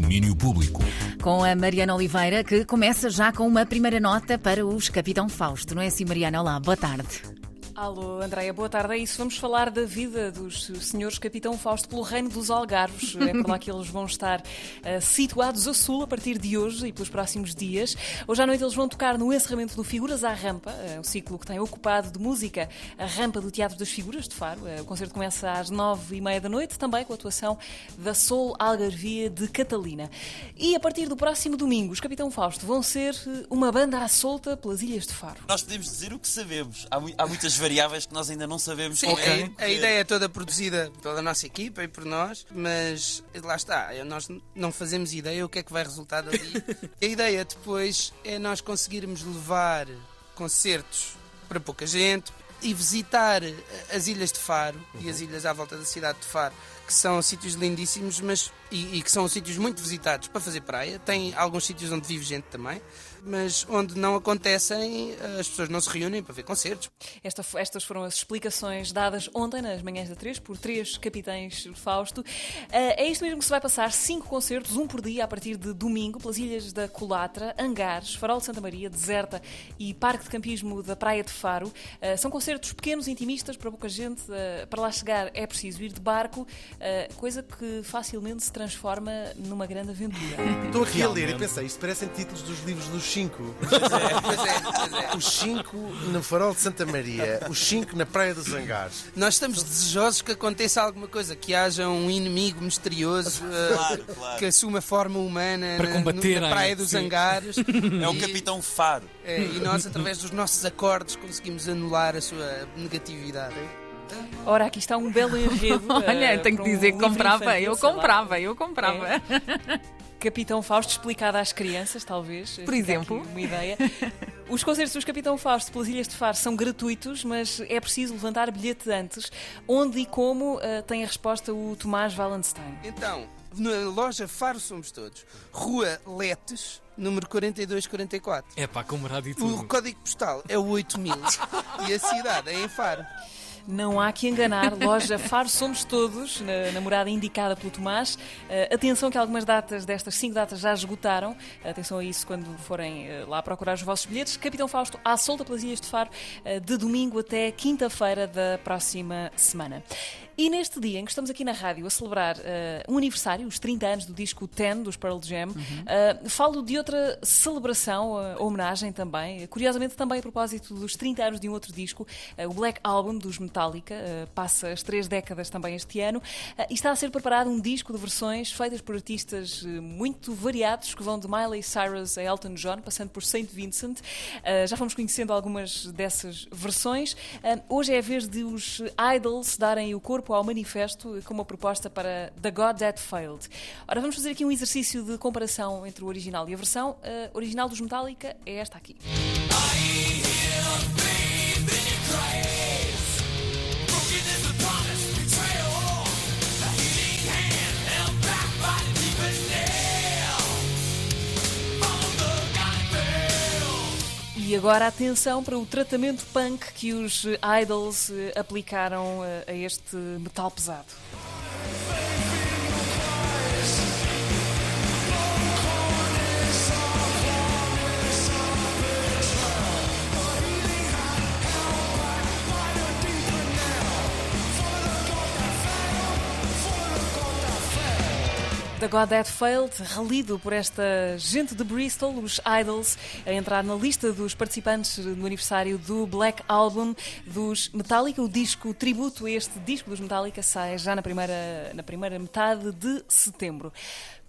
domínio público. Com a Mariana Oliveira, que começa já com uma primeira nota para os Capitão Fausto. Não é assim, Mariana? Olá, boa tarde. Alô, Andréia, boa tarde. É isso, vamos falar da vida dos senhores Capitão Fausto pelo Reino dos Algarves. É por lá que eles vão estar uh, situados a sul a partir de hoje e pelos próximos dias. Hoje à noite eles vão tocar no encerramento do Figuras à Rampa, uh, o ciclo que tem ocupado de música a Rampa do Teatro das Figuras de Faro. Uh, o concerto começa às nove e meia da noite, também com a atuação da Soul Algarvia de Catalina. E a partir do próximo domingo, os Capitão Fausto vão ser uma banda à solta pelas Ilhas de Faro. Nós podemos dizer o que sabemos. Há, há muitas variáveis variáveis que nós ainda não sabemos Sim, okay. a, a, ideia é toda produzida pela nossa equipa e por nós, mas lá está, nós não fazemos ideia o que é que vai resultar dali. a ideia depois é nós conseguirmos levar concertos para pouca gente e visitar as ilhas de Faro uhum. e as ilhas à volta da cidade de Faro, que são sítios lindíssimos, mas e, e que são sítios muito visitados para fazer praia. Tem alguns sítios onde vive gente também mas onde não acontecem, as pessoas não se reúnem para ver concertos. Esta, estas foram as explicações dadas ontem nas manhãs da 3 por três capitães Fausto. Eh, é isto mesmo que se vai passar: cinco concertos, um por dia, a partir de domingo, pelas ilhas da Colatra, Angares, Farol de Santa Maria, Deserta e Parque de Campismo da Praia de Faro. Eh, são concertos pequenos, intimistas, para pouca gente. Eh, para lá chegar é preciso ir de barco, coisa que facilmente se transforma numa grande aventura. Estou aqui a ler e pensei, isto parecem títulos dos livros dos cinco. Pois é, pois é, pois é. Os cinco no farol de Santa Maria, os cinco na Praia dos Angares. Nós estamos desejosos que aconteça alguma coisa, que haja um inimigo misterioso uh, claro, claro. que assuma a forma humana Para na, combater, na Praia dos Angares. É o Capitão Faro. É, e nós, através dos nossos acordes, conseguimos anular a sua negatividade. Ora, aqui está um belo enredo. Olha, uh, tenho que dizer um que comprava, eu comprava, eu comprava. É. Capitão Fausto explicado às crianças, talvez. Por exemplo. Uma ideia. Os concertos dos Capitão Fausto pelas Ilhas de Faro são gratuitos, mas é preciso levantar bilhete antes. Onde e como uh, tem a resposta o Tomás Wallenstein. Então, na loja Faro Somos Todos, Rua Letes, número 4244. É pá, como e tudo. O código postal é o 8000 e a cidade é em Faro. Não há que enganar, loja Faro Somos Todos, na, morada indicada pelo Tomás. Uh, atenção que algumas datas destas cinco datas já esgotaram. Atenção a isso quando forem uh, lá procurar os vossos bilhetes. Capitão Fausto, à solta pelas Ilhas de Faro, uh, de domingo até quinta-feira da próxima semana. E neste dia em que estamos aqui na rádio a celebrar uh, um aniversário, os 30 anos do disco Ten dos Pearl Jam, uhum. uh, falo de outra celebração, uh, homenagem também, curiosamente também a propósito dos 30 anos de um outro disco, o Black Album dos Metallica, passa as três décadas também este ano, e está a ser preparado um disco de versões feitas por artistas muito variados, que vão de Miley Cyrus a Elton John, passando por Saint Vincent. já fomos conhecendo algumas dessas versões. hoje é a vez de os Idols darem o corpo ao manifesto com uma proposta para The God That Failed. Ora, vamos fazer aqui um exercício de comparação entre o original e a versão. A original dos Metallica é esta aqui. E agora atenção para o tratamento punk que os idols eh, aplicaram eh, a este metal pesado. The God That Failed, relido por esta gente de Bristol, os Idols, a entrar na lista dos participantes no aniversário do Black Album dos Metallica. O disco tributo a este disco dos Metallica sai já na primeira, na primeira metade de setembro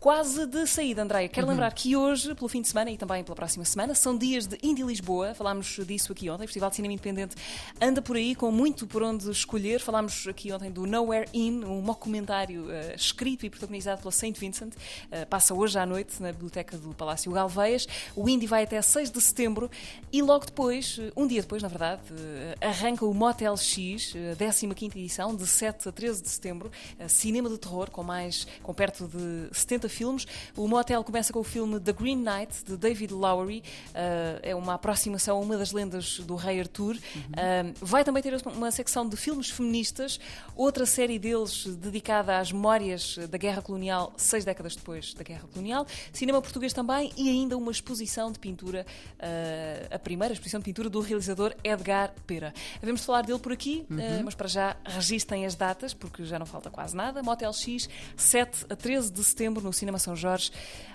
quase de saída, Andréia. Quero uhum. lembrar que hoje, pelo fim de semana e também pela próxima semana, são dias de Indie Lisboa. Falámos disso aqui ontem. O Festival de Cinema Independente anda por aí com muito por onde escolher. Falámos aqui ontem do Nowhere In, um documentário uh, escrito e protagonizado pela Saint Vincent. Uh, passa hoje à noite na biblioteca do Palácio Galveias. O Indie vai até 6 de setembro e logo depois, eh, um dia depois, na verdade, uh, arranca o Motel X, a 15 edição, de 7 a 13 de setembro. cinema de terror com mais, com perto de 70 filmes. O motel começa com o filme The Green Knight, de David Lowery. Uh, é uma aproximação a uma das lendas do rei Arthur. Uh, vai também ter uma secção de filmes feministas, outra série deles dedicada às memórias da Guerra Colonial, seis décadas depois da Guerra Colonial. Cinema português também e ainda uma exposição de pintura, uh, a primeira exposição de pintura do realizador Edgar Pera. Havemos de falar dele por aqui, uhum. mas para já registem as datas, porque já não falta quase nada. Motel X, 7 a 13 de setembro no Cinema São Jorge.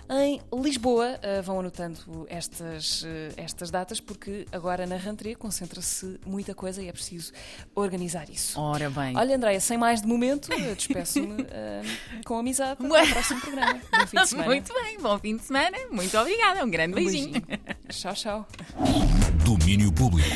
Em Lisboa, uh, vão anotando estas, uh, estas datas, porque agora na Rantré concentra-se muita coisa e é preciso organizar isso. Ora bem. Olha, Andréia, sem mais de momento, despeço-me uh, com amizade para o próximo programa. Bom fim de semana. Muito bem, bom fim de semana. Muito obrigada. Um grande um beijinho. beijinho. tchau, tchau. Domínio Público.